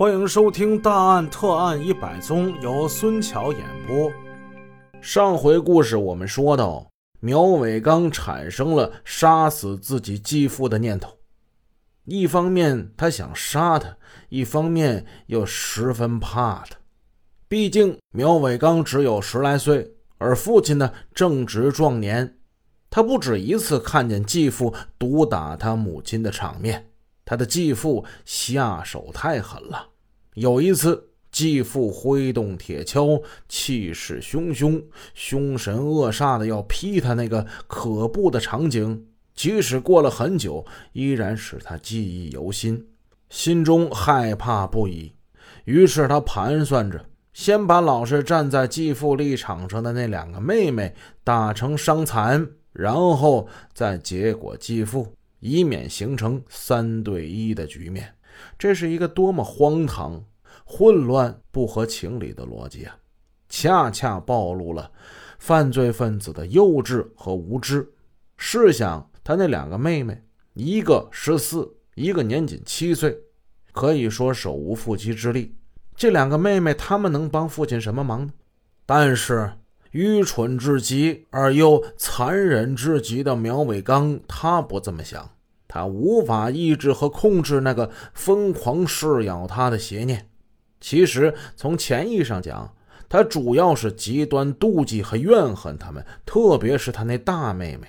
欢迎收听《大案特案一百宗》，由孙桥演播。上回故事我们说到，苗伟刚产生了杀死自己继父的念头。一方面他想杀他，一方面又十分怕他。毕竟苗伟刚只有十来岁，而父亲呢正值壮年。他不止一次看见继父毒打他母亲的场面。他的继父下手太狠了。有一次，继父挥动铁锹，气势汹汹、凶神恶煞的要劈他，那个可怖的场景，即使过了很久，依然使他记忆犹新，心中害怕不已。于是他盘算着，先把老是站在继父立场上的那两个妹妹打成伤残，然后再结果继父。以免形成三对一的局面，这是一个多么荒唐、混乱、不合情理的逻辑啊！恰恰暴露了犯罪分子的幼稚和无知。试想，他那两个妹妹，一个十四，一个年仅七岁，可以说手无缚鸡之力。这两个妹妹，他们能帮父亲什么忙呢？但是。愚蠢至极而又残忍至极的苗伟刚，他不这么想，他无法抑制和控制那个疯狂噬咬他的邪念。其实从潜意上讲，他主要是极端妒忌和怨恨他们，特别是他那大妹妹。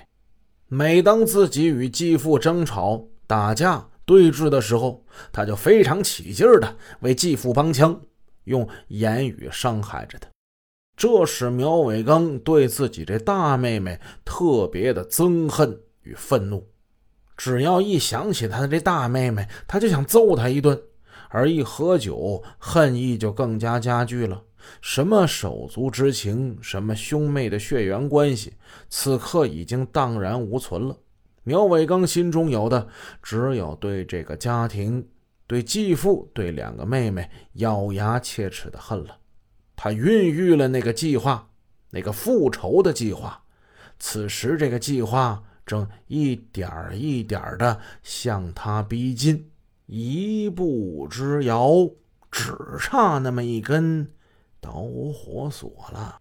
每当自己与继父争吵、打架、对峙的时候，他就非常起劲儿的为继父帮腔，用言语伤害着他。这使苗伟刚对自己这大妹妹特别的憎恨与愤怒，只要一想起他的这大妹妹，他就想揍她一顿；而一喝酒，恨意就更加加剧了。什么手足之情，什么兄妹的血缘关系，此刻已经荡然无存了。苗伟刚心中有的只有对这个家庭、对继父、对两个妹妹咬牙切齿的恨了。他孕育了那个计划，那个复仇的计划。此时，这个计划正一点儿一点儿的向他逼近，一步之遥，只差那么一根导火索了。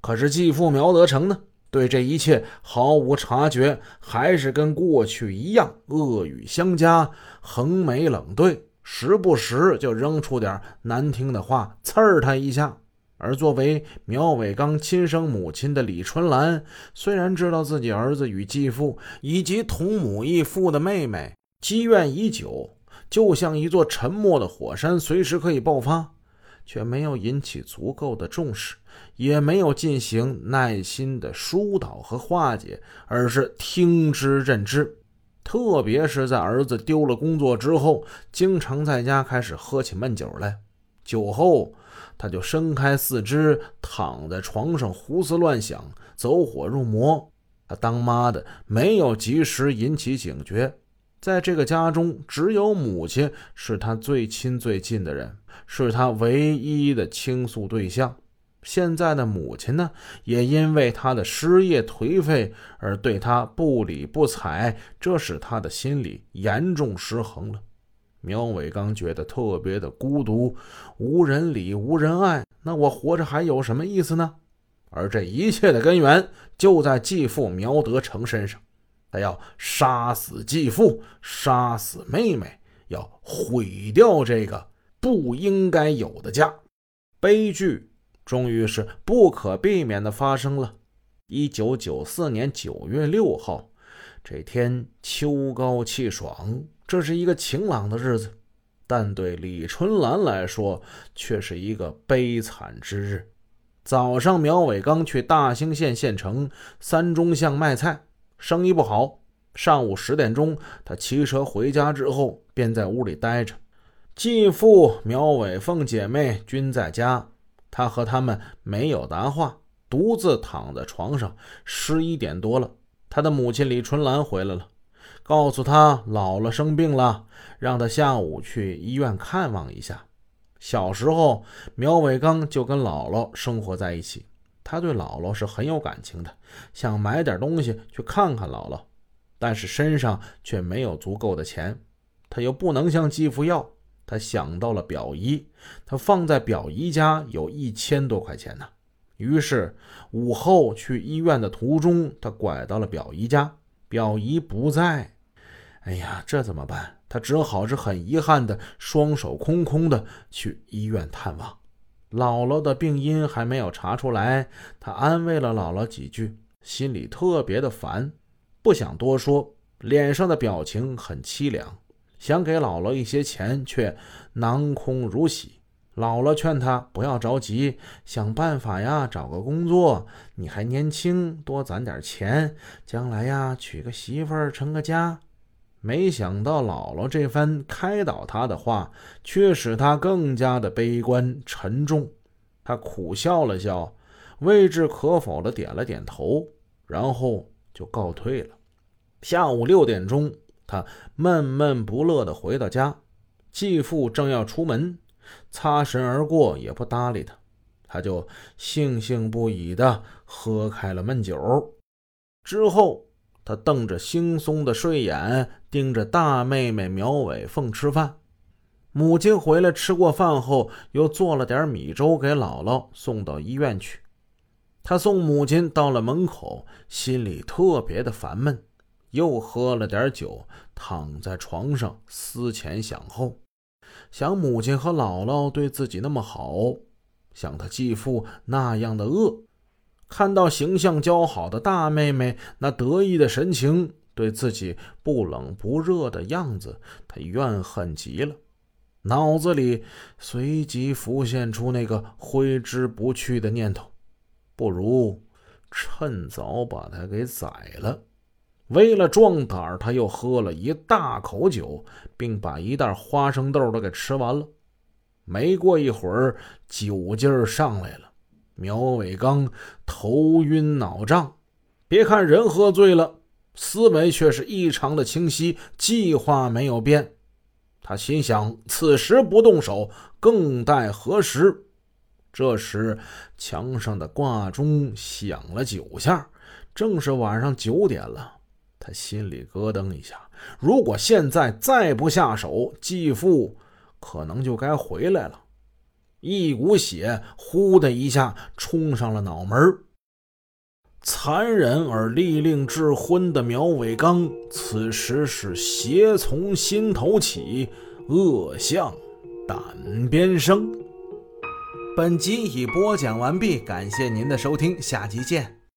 可是继父苗德成呢？对这一切毫无察觉，还是跟过去一样恶语相加，横眉冷对，时不时就扔出点难听的话，刺儿他一下。而作为苗伟刚亲生母亲的李春兰，虽然知道自己儿子与继父以及同母异父的妹妹积怨已久，就像一座沉默的火山，随时可以爆发，却没有引起足够的重视，也没有进行耐心的疏导和化解，而是听之任之。特别是在儿子丢了工作之后，经常在家开始喝起闷酒来，酒后。他就伸开四肢，躺在床上胡思乱想，走火入魔。他当妈的没有及时引起警觉，在这个家中，只有母亲是他最亲最近的人，是他唯一的倾诉对象。现在的母亲呢，也因为他的失业颓废而对他不理不睬，这使他的心理严重失衡了。苗伟刚觉得特别的孤独，无人理，无人爱，那我活着还有什么意思呢？而这一切的根源就在继父苗德成身上，他要杀死继父，杀死妹妹，要毁掉这个不应该有的家。悲剧终于是不可避免的发生了。一九九四年九月六号，这天秋高气爽。这是一个晴朗的日子，但对李春兰来说却是一个悲惨之日。早上，苗伟刚去大兴县县城三中巷卖菜，生意不好。上午十点钟，他骑车回家之后，便在屋里待着。继父苗伟凤姐妹均在家，他和他们没有答话，独自躺在床上。十一点多了，他的母亲李春兰回来了。告诉他姥姥生病了，让他下午去医院看望一下。小时候，苗伟刚就跟姥姥生活在一起，他对姥姥是很有感情的，想买点东西去看看姥姥，但是身上却没有足够的钱，他又不能向继父要，他想到了表姨，他放在表姨家有一千多块钱呢。于是午后去医院的途中，他拐到了表姨家，表姨不在。哎呀，这怎么办？他只好是很遗憾的，双手空空的去医院探望。姥姥的病因还没有查出来，他安慰了姥姥几句，心里特别的烦，不想多说，脸上的表情很凄凉，想给姥姥一些钱，却囊空如洗。姥姥劝他不要着急，想办法呀，找个工作。你还年轻，多攒点钱，将来呀，娶个媳妇儿，成个家。没想到姥姥这番开导他的话，却使他更加的悲观沉重。他苦笑了笑，未置可否的点了点头，然后就告退了。下午六点钟，他闷闷不乐的回到家，继父正要出门，擦身而过，也不搭理他，他就悻悻不已的喝开了闷酒，之后。他瞪着惺忪的睡眼，盯着大妹妹苗伟凤吃饭。母亲回来吃过饭后，又做了点米粥给姥姥送到医院去。他送母亲到了门口，心里特别的烦闷，又喝了点酒，躺在床上思前想后，想母亲和姥姥对自己那么好，想他继父那样的恶。看到形象姣好的大妹妹那得意的神情，对自己不冷不热的样子，他怨恨极了。脑子里随即浮现出那个挥之不去的念头：不如趁早把他给宰了。为了壮胆，他又喝了一大口酒，并把一袋花生豆都给吃完了。没过一会儿，酒劲上来了。苗伟刚头晕脑胀，别看人喝醉了，思维却是异常的清晰，计划没有变。他心想：此时不动手，更待何时？这时，墙上的挂钟响了九下，正是晚上九点了。他心里咯噔一下，如果现在再不下手，继父可能就该回来了。一股血呼的一下冲上了脑门残忍而利令智昏的苗伟刚，此时是邪从心头起，恶向胆边生。本集已播讲完毕，感谢您的收听，下集见。